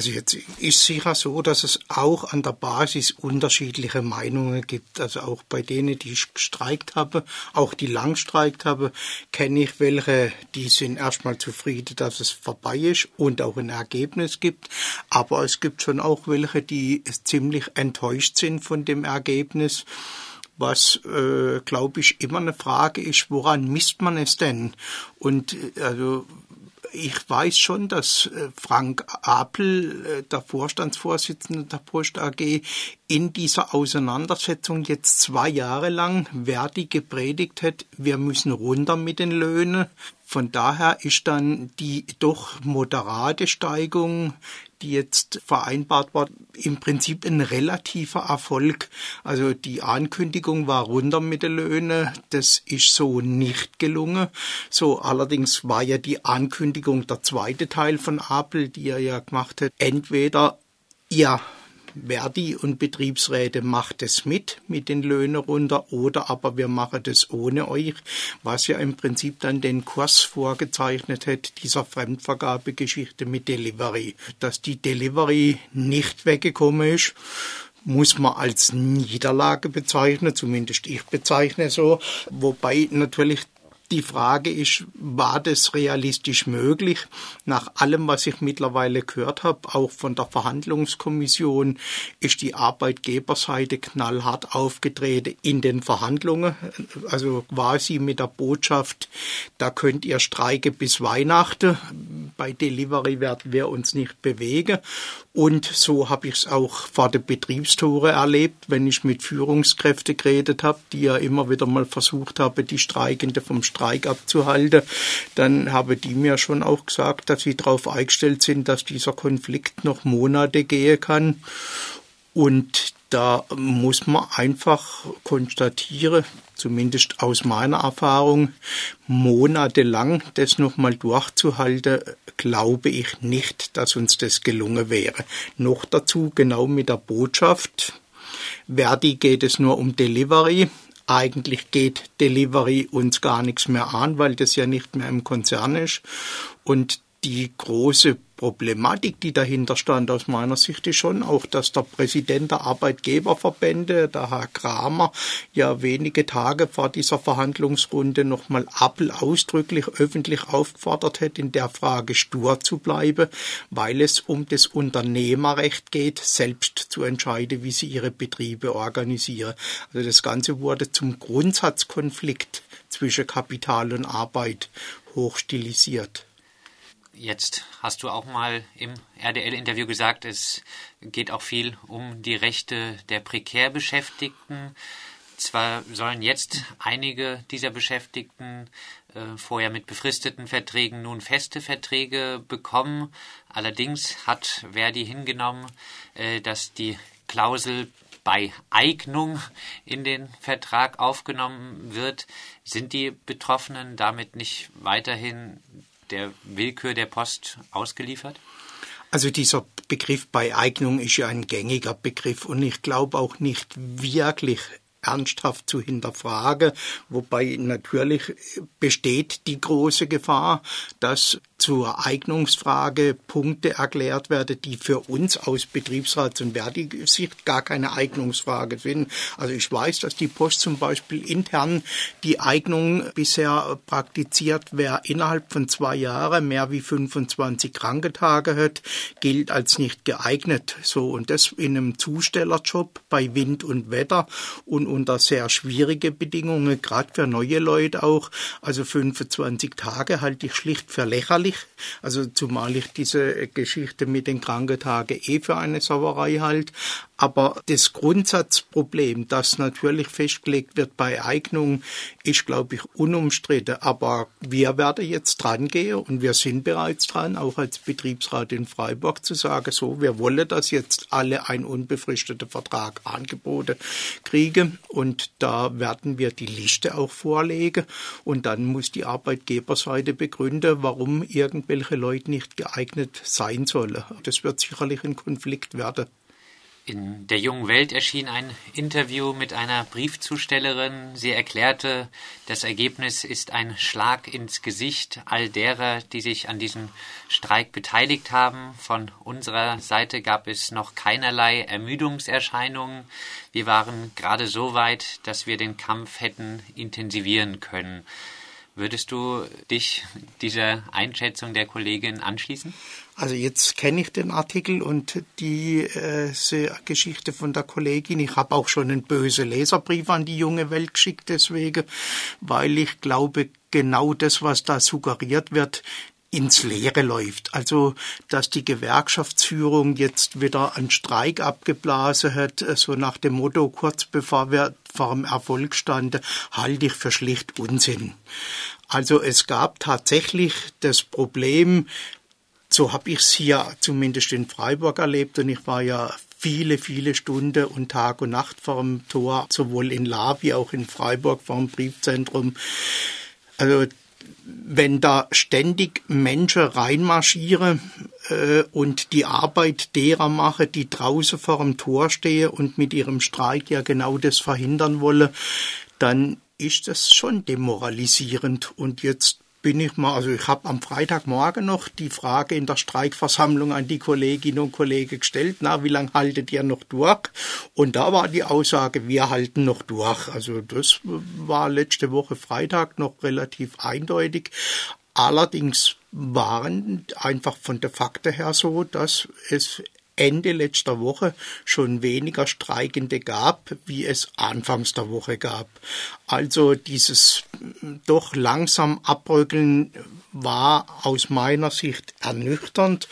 Also jetzt ist sicher so, dass es auch an der Basis unterschiedliche Meinungen gibt. Also auch bei denen, die ich gestreikt habe, auch die lang gestreikt habe, kenne ich welche, die sind erstmal zufrieden, dass es vorbei ist und auch ein Ergebnis gibt. Aber es gibt schon auch welche, die ziemlich enttäuscht sind von dem Ergebnis was, äh, glaube ich, immer eine Frage ist, woran misst man es denn? Und äh, also ich weiß schon, dass äh, Frank Apel, äh, der Vorstandsvorsitzende der Post AG, in dieser Auseinandersetzung jetzt zwei Jahre lang Verdi gepredigt hat, wir müssen runter mit den Löhnen. Von daher ist dann die doch moderate Steigung die jetzt vereinbart war, im Prinzip ein relativer Erfolg. Also die Ankündigung war runter mit den Löhnen. Das ist so nicht gelungen. So allerdings war ja die Ankündigung der zweite Teil von Apple, die er ja gemacht hat. Entweder ihr Verdi und Betriebsräte macht es mit, mit den Löhnen runter, oder aber wir machen das ohne euch, was ja im Prinzip dann den Kurs vorgezeichnet hat, dieser Fremdvergabegeschichte mit Delivery. Dass die Delivery nicht weggekommen ist, muss man als Niederlage bezeichnen, zumindest ich bezeichne so, wobei natürlich die Frage ist, war das realistisch möglich? Nach allem, was ich mittlerweile gehört habe, auch von der Verhandlungskommission, ist die Arbeitgeberseite knallhart aufgetreten in den Verhandlungen. Also quasi mit der Botschaft, da könnt ihr streiken bis Weihnachten. Bei Delivery werden wir uns nicht bewegen. Und so habe ich es auch vor der Betriebstore erlebt, wenn ich mit Führungskräften geredet habe, die ja immer wieder mal versucht haben, die Streikende vom Streik abzuhalten. Dann haben die mir schon auch gesagt, dass sie darauf eingestellt sind, dass dieser Konflikt noch Monate gehen kann. Und da muss man einfach konstatieren, zumindest aus meiner Erfahrung, monatelang das nochmal durchzuhalten, glaube ich nicht, dass uns das gelungen wäre. Noch dazu genau mit der Botschaft. Verdi geht es nur um Delivery. Eigentlich geht Delivery uns gar nichts mehr an, weil das ja nicht mehr im Konzern ist. Und die große Problematik, die dahinter stand, aus meiner Sicht ist schon auch, dass der Präsident der Arbeitgeberverbände, der Herr Kramer, ja wenige Tage vor dieser Verhandlungsrunde nochmal Apple ausdrücklich öffentlich aufgefordert hat, in der Frage stur zu bleiben, weil es um das Unternehmerrecht geht, selbst zu entscheiden, wie sie ihre Betriebe organisieren. Also das Ganze wurde zum Grundsatzkonflikt zwischen Kapital und Arbeit hochstilisiert. Jetzt hast du auch mal im RDL-Interview gesagt, es geht auch viel um die Rechte der prekär Beschäftigten. Zwar sollen jetzt einige dieser Beschäftigten äh, vorher mit befristeten Verträgen nun feste Verträge bekommen. Allerdings hat Verdi hingenommen, äh, dass die Klausel bei Eignung in den Vertrag aufgenommen wird. Sind die Betroffenen damit nicht weiterhin der Willkür der Post ausgeliefert? Also dieser Begriff bei Eignung ist ja ein gängiger Begriff und ich glaube auch nicht wirklich ernsthaft zu hinterfragen, wobei natürlich besteht die große Gefahr, dass zur Eignungsfrage Punkte erklärt werden, die für uns aus Betriebsrats- und Verdi-Sicht gar keine Eignungsfrage sind. Also ich weiß, dass die Post zum Beispiel intern die Eignung bisher praktiziert, wer innerhalb von zwei Jahren mehr wie 25 Kranketage hat, gilt als nicht geeignet. So und das in einem Zustellerjob bei Wind und Wetter und unter sehr schwierige Bedingungen, gerade für neue Leute auch. Also 25 Tage halte ich schlicht für lächerlich. Also zumal ich diese Geschichte mit den Krankentagen eh für eine Sauerei halte. Aber das Grundsatzproblem, das natürlich festgelegt wird bei Eignung, ist, glaube ich, unumstritten. Aber wir werden jetzt dran gehen und wir sind bereits dran, auch als Betriebsrat in Freiburg zu sagen, so, wir wollen, dass jetzt alle einen unbefristeten Vertrag angeboten kriegen. Und da werden wir die Liste auch vorlegen. Und dann muss die Arbeitgeberseite begründen, warum irgendwelche Leute nicht geeignet sein sollen. Das wird sicherlich ein Konflikt werden. In der jungen Welt erschien ein Interview mit einer Briefzustellerin. Sie erklärte, das Ergebnis ist ein Schlag ins Gesicht all derer, die sich an diesem Streik beteiligt haben. Von unserer Seite gab es noch keinerlei Ermüdungserscheinungen. Wir waren gerade so weit, dass wir den Kampf hätten intensivieren können. Würdest du dich dieser Einschätzung der Kollegin anschließen? Also jetzt kenne ich den Artikel und die äh, Geschichte von der Kollegin. Ich habe auch schon einen bösen Leserbrief an die junge Welt geschickt deswegen, weil ich glaube, genau das, was da suggeriert wird, ins Leere läuft. Also, dass die Gewerkschaftsführung jetzt wieder einen Streik abgeblasen hat, so nach dem Motto, kurz bevor wir vor dem Erfolg standen, halte ich für schlicht Unsinn. Also es gab tatsächlich das Problem, so habe ich es hier zumindest in Freiburg erlebt und ich war ja viele, viele Stunden und Tag und Nacht vor dem Tor, sowohl in La wie auch in Freiburg vor dem Briefzentrum. Also wenn da ständig Menschen reinmarschieren äh, und die Arbeit derer mache, die draußen vor dem Tor stehen und mit ihrem Streik ja genau das verhindern wolle, dann ist das schon demoralisierend. Und jetzt bin ich mal, also ich habe am Freitagmorgen noch die Frage in der Streikversammlung an die Kolleginnen und Kollegen gestellt, na, wie lange haltet ihr noch durch? Und da war die Aussage, wir halten noch durch. Also das war letzte Woche Freitag noch relativ eindeutig. Allerdings waren einfach von der Fakte her so, dass es Ende letzter Woche schon weniger Streikende gab, wie es anfangs der Woche gab. Also dieses doch langsam Abrückeln war aus meiner Sicht ernüchternd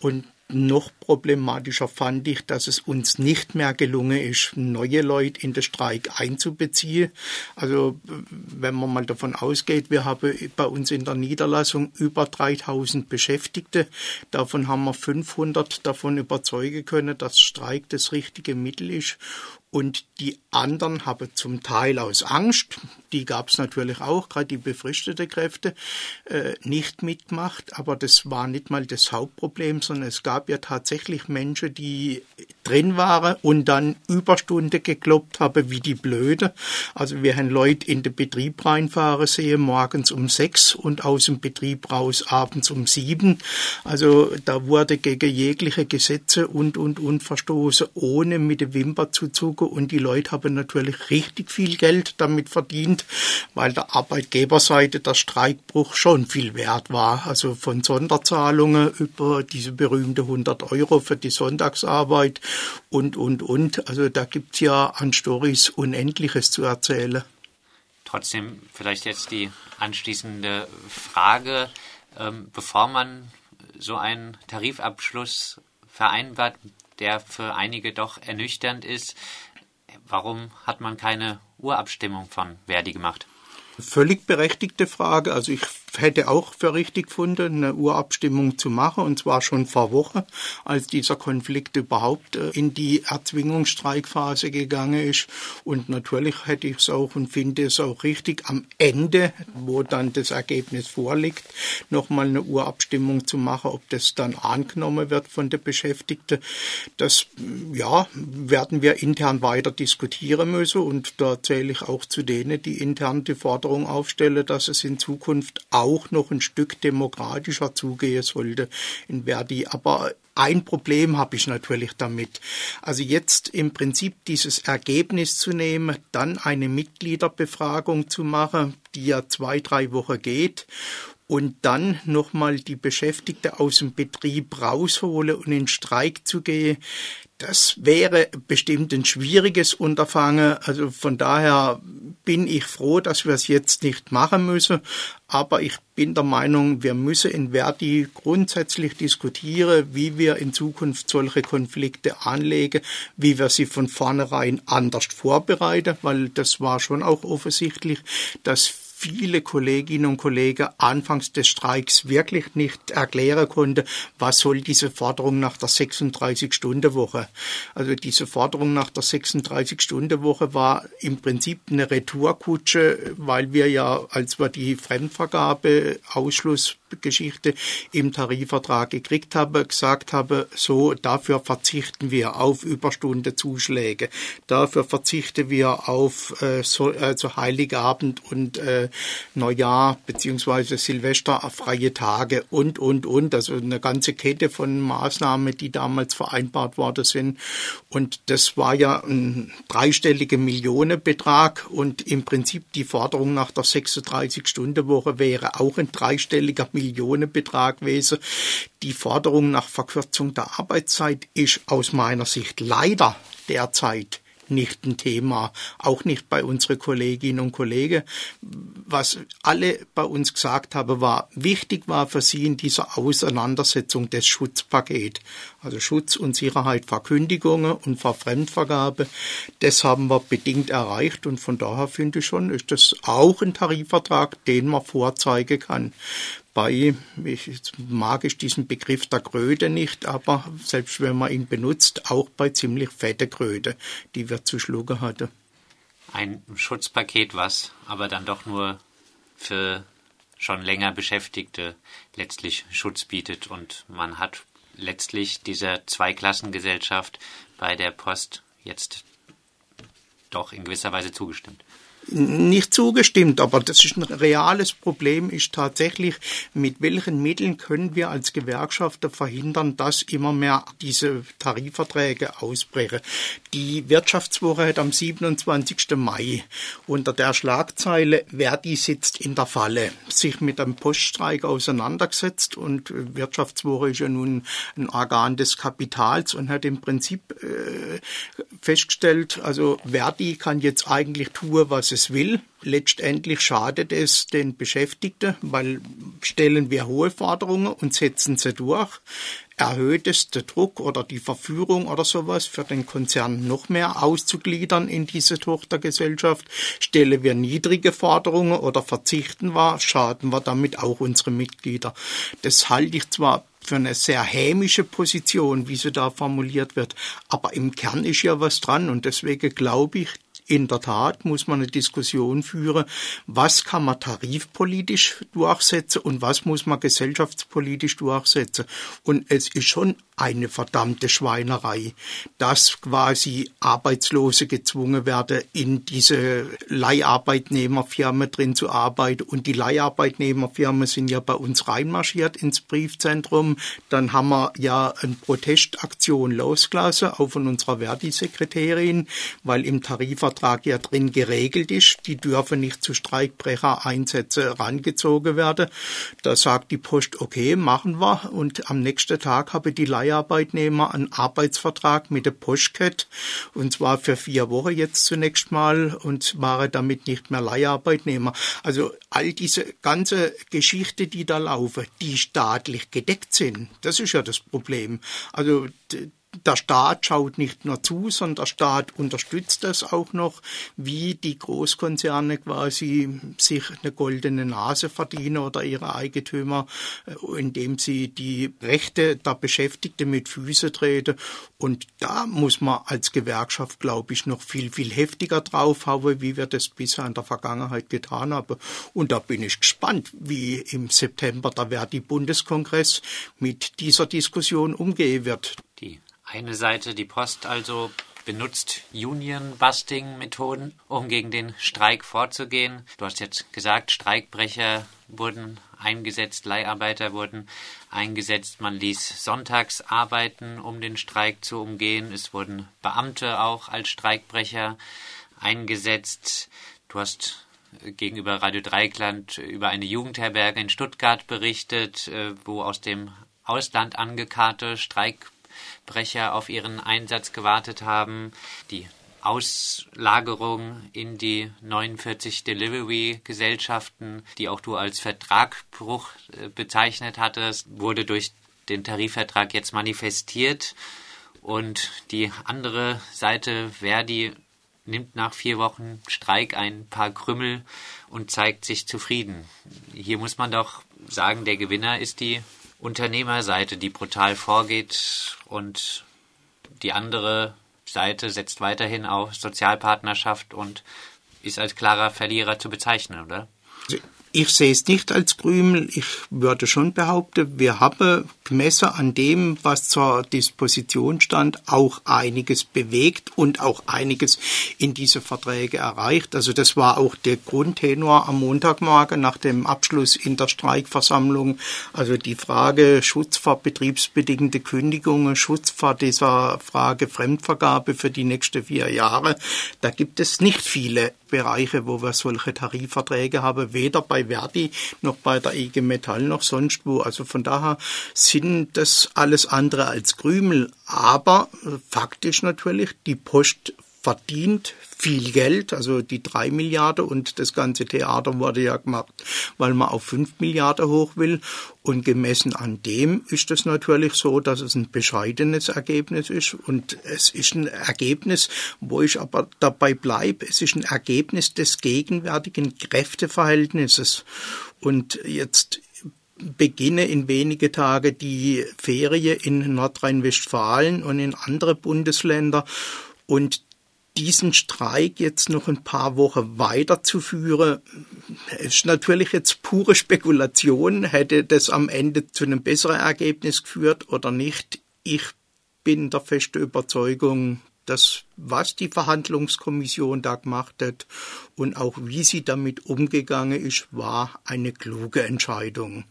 und noch problematischer fand ich, dass es uns nicht mehr gelungen ist, neue Leute in den Streik einzubeziehen. Also wenn man mal davon ausgeht, wir haben bei uns in der Niederlassung über 3000 Beschäftigte. Davon haben wir 500 davon überzeugen können, dass Streik das richtige Mittel ist und die anderen haben zum Teil aus Angst, die gab es natürlich auch, gerade die befristete Kräfte, äh, nicht mitmacht. Aber das war nicht mal das Hauptproblem, sondern es gab ja tatsächlich Menschen, die drin waren und dann Überstunde gekloppt haben wie die Blöde. Also wir haben Leute in den Betrieb reinfahren sehen, morgens um sechs und aus dem Betrieb raus abends um sieben. Also da wurde gegen jegliche Gesetze und, und, und verstoßen, ohne mit der Wimper zu zucken und die Leute haben natürlich richtig viel Geld damit verdient, weil der Arbeitgeberseite der Streikbruch schon viel wert war. Also von Sonderzahlungen über diese berühmte 100 Euro für die Sonntagsarbeit und, und, und. Also da gibt's ja an Stories Unendliches zu erzählen. Trotzdem vielleicht jetzt die anschließende Frage, ähm, bevor man so einen Tarifabschluss vereinbart, der für einige doch ernüchternd ist. Warum hat man keine Urabstimmung von Verdi gemacht? Völlig berechtigte Frage. Also ich hätte auch für richtig gefunden, eine Urabstimmung zu machen, und zwar schon vor Woche, als dieser Konflikt überhaupt äh, in die Erzwingungsstreikphase gegangen ist. Und natürlich hätte ich es auch und finde es auch richtig, am Ende, wo dann das Ergebnis vorliegt, nochmal eine Urabstimmung zu machen, ob das dann angenommen wird von den Beschäftigten. Das, ja, werden wir intern weiter diskutieren müssen und da zähle ich auch zu denen, die intern die Forderung aufstellen, dass es in Zukunft noch ein Stück demokratischer zugehen sollte in Verdi. Aber ein Problem habe ich natürlich damit. Also jetzt im Prinzip dieses Ergebnis zu nehmen, dann eine Mitgliederbefragung zu machen, die ja zwei, drei Wochen geht und dann nochmal die Beschäftigte aus dem Betrieb rausholen und in Streik zu gehen, das wäre bestimmt ein schwieriges Unterfangen. Also von daher bin ich froh, dass wir es jetzt nicht machen müssen. Aber ich bin der Meinung, wir müssen in Verdi grundsätzlich diskutieren, wie wir in Zukunft solche Konflikte anlegen, wie wir sie von vornherein anders vorbereiten, weil das war schon auch offensichtlich, dass viele Kolleginnen und Kollegen anfangs des Streiks wirklich nicht erklären konnte, was soll diese Forderung nach der 36-Stunden-Woche. Also diese Forderung nach der 36-Stunden-Woche war im Prinzip eine Retourkutsche, weil wir ja, als wir die Fremdvergabe Ausschluss Geschichte im Tarifvertrag gekriegt habe, gesagt habe, so, dafür verzichten wir auf Überstundezuschläge, dafür verzichten wir auf äh, so, also Heiligabend und äh, Neujahr beziehungsweise Silvester freie Tage und, und, und, also eine ganze Kette von Maßnahmen, die damals vereinbart worden sind. Und das war ja ein dreistelliger Millionenbetrag und im Prinzip die Forderung nach der 36-Stunden-Woche wäre auch ein dreistelliger Millionenbetrag gewesen. Die Forderung nach Verkürzung der Arbeitszeit ist aus meiner Sicht leider derzeit nicht ein Thema, auch nicht bei unseren Kolleginnen und Kollegen. Was alle bei uns gesagt haben, war, wichtig war für sie in dieser Auseinandersetzung das Schutzpaket. Also Schutz und Sicherheit vor Kündigungen und vor Fremdvergabe. Das haben wir bedingt erreicht und von daher finde ich schon, ist das auch ein Tarifvertrag, den man vorzeigen kann bei, ich, mag ich diesen Begriff der Kröte nicht, aber selbst wenn man ihn benutzt, auch bei ziemlich fette Kröte, die wir zu schlucken hatte. Ein Schutzpaket, was aber dann doch nur für schon länger Beschäftigte letztlich Schutz bietet. Und man hat letztlich dieser Zweiklassengesellschaft bei der Post jetzt doch in gewisser Weise zugestimmt nicht zugestimmt, aber das ist ein reales Problem, ist tatsächlich, mit welchen Mitteln können wir als Gewerkschafter verhindern, dass immer mehr diese Tarifverträge ausbrechen. Die Wirtschaftswoche hat am 27. Mai unter der Schlagzeile Verdi sitzt in der Falle sich mit einem Poststreik auseinandergesetzt und Wirtschaftswoche ist ja nun ein Organ des Kapitals und hat im Prinzip äh, festgestellt, also Verdi kann jetzt eigentlich tun, was es will. Letztendlich schadet es den Beschäftigten, weil stellen wir hohe Forderungen und setzen sie durch, erhöht es den Druck oder die Verführung oder sowas für den Konzern noch mehr auszugliedern in diese Tochtergesellschaft. Stellen wir niedrige Forderungen oder verzichten wir, schaden wir damit auch unsere Mitglieder. Das halte ich zwar für eine sehr hämische Position, wie sie da formuliert wird. Aber im Kern ist ja was dran und deswegen glaube ich, in der Tat muss man eine Diskussion führen, was kann man tarifpolitisch durchsetzen und was muss man gesellschaftspolitisch durchsetzen. Und es ist schon eine verdammte Schweinerei, dass quasi Arbeitslose gezwungen werden, in diese Leiharbeitnehmerfirmen drin zu arbeiten. Und die Leiharbeitnehmerfirmen sind ja bei uns reinmarschiert ins Briefzentrum. Dann haben wir ja eine Protestaktion losgelassen, auch von unserer Verdi-Sekretärin, weil im Tarifvertrag ja drin geregelt ist, die dürfen nicht zu Streikbrechereinsätzen rangezogen werden. Da sagt die Post, okay, machen wir. Und am nächsten Tag habe die Leiharbeitnehmer einen Arbeitsvertrag mit der Postcat und zwar für vier Wochen jetzt zunächst mal und waren damit nicht mehr Leiharbeitnehmer. Also all diese ganze Geschichte, die da laufen, die staatlich gedeckt sind, das ist ja das Problem. Also der Staat schaut nicht nur zu, sondern der Staat unterstützt das auch noch, wie die Großkonzerne quasi sich eine goldene Nase verdienen oder ihre Eigentümer, äh, indem sie die Rechte der Beschäftigten mit Füße treten. Und da muss man als Gewerkschaft, glaube ich, noch viel, viel heftiger draufhauen, wie wir das bisher in der Vergangenheit getan haben. Und da bin ich gespannt, wie im September der Verdi-Bundeskongress mit dieser Diskussion umgehen wird. Eine Seite, die Post also, benutzt Union-Busting-Methoden, um gegen den Streik vorzugehen. Du hast jetzt gesagt, Streikbrecher wurden eingesetzt, Leiharbeiter wurden eingesetzt. Man ließ sonntags arbeiten, um den Streik zu umgehen. Es wurden Beamte auch als Streikbrecher eingesetzt. Du hast gegenüber Radio Dreikland über eine Jugendherberge in Stuttgart berichtet, äh, wo aus dem Ausland angekarrte Streikbrecher Brecher auf ihren Einsatz gewartet haben. Die Auslagerung in die 49 Delivery-Gesellschaften, die auch du als Vertragbruch äh, bezeichnet hattest, wurde durch den Tarifvertrag jetzt manifestiert. Und die andere Seite, Verdi, nimmt nach vier Wochen Streik ein paar Krümmel und zeigt sich zufrieden. Hier muss man doch sagen, der Gewinner ist die Unternehmerseite, die brutal vorgeht und die andere Seite setzt weiterhin auf Sozialpartnerschaft und ist als klarer Verlierer zu bezeichnen, oder? Ich sehe es nicht als Krümel. Ich würde schon behaupten, wir haben gemessen an dem, was zur Disposition stand, auch einiges bewegt und auch einiges in diese Verträge erreicht. Also das war auch der Grundtenor am Montagmorgen nach dem Abschluss in der Streikversammlung. Also die Frage Schutz vor betriebsbedingte Kündigungen, Schutz vor dieser Frage Fremdvergabe für die nächsten vier Jahre. Da gibt es nicht viele Bereiche, wo wir solche Tarifverträge haben, weder bei Verdi noch bei der IG Metall noch sonst wo. Also von daher sind das alles andere als Krümel. Aber äh, faktisch natürlich, die Post verdient viel Geld, also die drei Milliarden und das ganze Theater wurde ja gemacht, weil man auf fünf Milliarden hoch will. Und gemessen an dem ist es natürlich so, dass es ein bescheidenes Ergebnis ist. Und es ist ein Ergebnis, wo ich aber dabei bleibe, es ist ein Ergebnis des gegenwärtigen Kräfteverhältnisses. Und jetzt beginne in wenige Tage die Ferie in Nordrhein-Westfalen und in andere Bundesländer. Und diesen Streik jetzt noch ein paar Wochen weiterzuführen, ist natürlich jetzt pure Spekulation. Hätte das am Ende zu einem besseren Ergebnis geführt oder nicht? Ich bin der festen Überzeugung, dass was die Verhandlungskommission da gemacht hat und auch wie sie damit umgegangen ist, war eine kluge Entscheidung.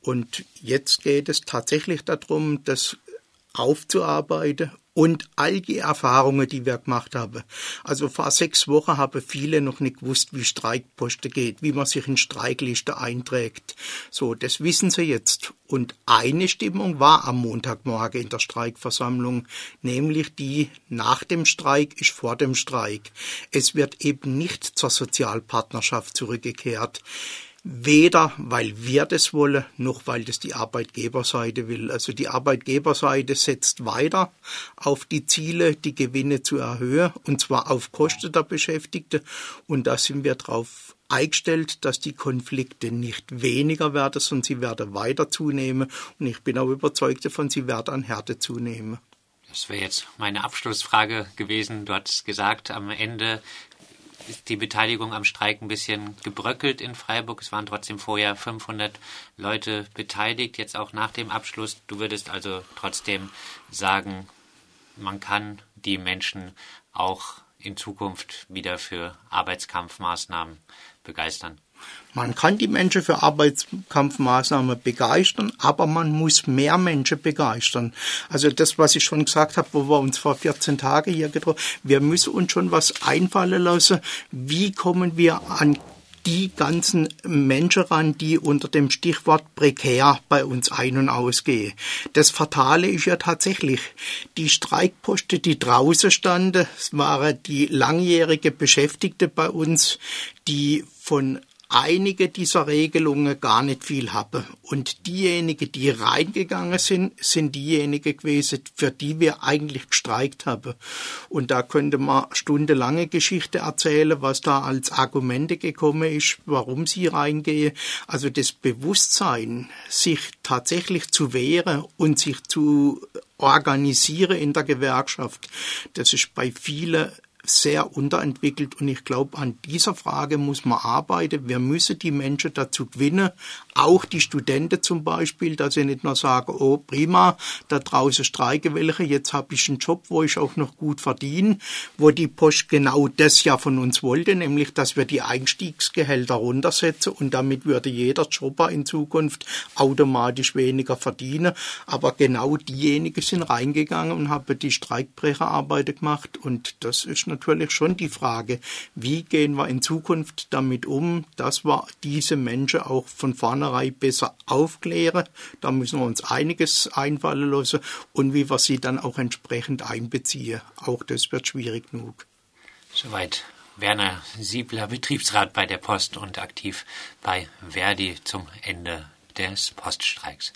Und jetzt geht es tatsächlich darum, das aufzuarbeiten und all die Erfahrungen, die wir gemacht haben. Also vor sechs Wochen haben viele noch nicht gewusst, wie Streikposten geht, wie man sich in Streikliste einträgt. So, das wissen sie jetzt. Und eine Stimmung war am Montagmorgen in der Streikversammlung, nämlich die nach dem Streik ist vor dem Streik. Es wird eben nicht zur Sozialpartnerschaft zurückgekehrt. Weder weil wir das wollen, noch weil das die Arbeitgeberseite will. Also die Arbeitgeberseite setzt weiter auf die Ziele, die Gewinne zu erhöhen, und zwar auf Kosten der Beschäftigten. Und da sind wir darauf eingestellt, dass die Konflikte nicht weniger werden, sondern sie werden weiter zunehmen. Und ich bin auch überzeugt davon, sie werden an Härte zunehmen. Das wäre jetzt meine Abschlussfrage gewesen. Du hast gesagt, am Ende ist die Beteiligung am Streik ein bisschen gebröckelt in Freiburg. Es waren trotzdem vorher 500 Leute beteiligt, jetzt auch nach dem Abschluss. Du würdest also trotzdem sagen, man kann die Menschen auch in Zukunft wieder für Arbeitskampfmaßnahmen begeistern. Man kann die Menschen für Arbeitskampfmaßnahmen begeistern, aber man muss mehr Menschen begeistern. Also das, was ich schon gesagt habe, wo wir uns vor 14 Tagen hier getroffen wir müssen uns schon was einfallen lassen. Wie kommen wir an die ganzen Menschen ran, die unter dem Stichwort prekär bei uns ein- und ausgehen. Das Fatale ist ja tatsächlich, die Streikposten, die draußen standen, waren die langjährige Beschäftigte bei uns, die von einige dieser Regelungen gar nicht viel haben. Und diejenigen, die reingegangen sind, sind diejenigen gewesen, für die wir eigentlich gestreikt haben. Und da könnte man stundenlange Geschichte erzählen, was da als Argumente gekommen ist, warum sie reingehen. Also das Bewusstsein, sich tatsächlich zu wehren und sich zu organisieren in der Gewerkschaft, das ist bei vielen sehr unterentwickelt und ich glaube, an dieser Frage muss man arbeiten. Wir müssen die Menschen dazu gewinnen, auch die Studenten zum Beispiel, dass sie nicht nur sagen, oh prima, da draußen streike welche, jetzt habe ich einen Job, wo ich auch noch gut verdiene, wo die Post genau das ja von uns wollte, nämlich, dass wir die Einstiegsgehälter runtersetzen und damit würde jeder Jobber in Zukunft automatisch weniger verdienen. Aber genau diejenigen sind reingegangen und haben die Streikbrecherarbeit gemacht und das ist natürlich schon die Frage, wie gehen wir in Zukunft damit um, dass wir diese Menschen auch von vornherein besser aufklären. Da müssen wir uns einiges einfallen lassen und wie wir sie dann auch entsprechend einbeziehen. Auch das wird schwierig genug. Soweit Werner Siebler, Betriebsrat bei der Post und aktiv bei Verdi zum Ende des Poststreiks.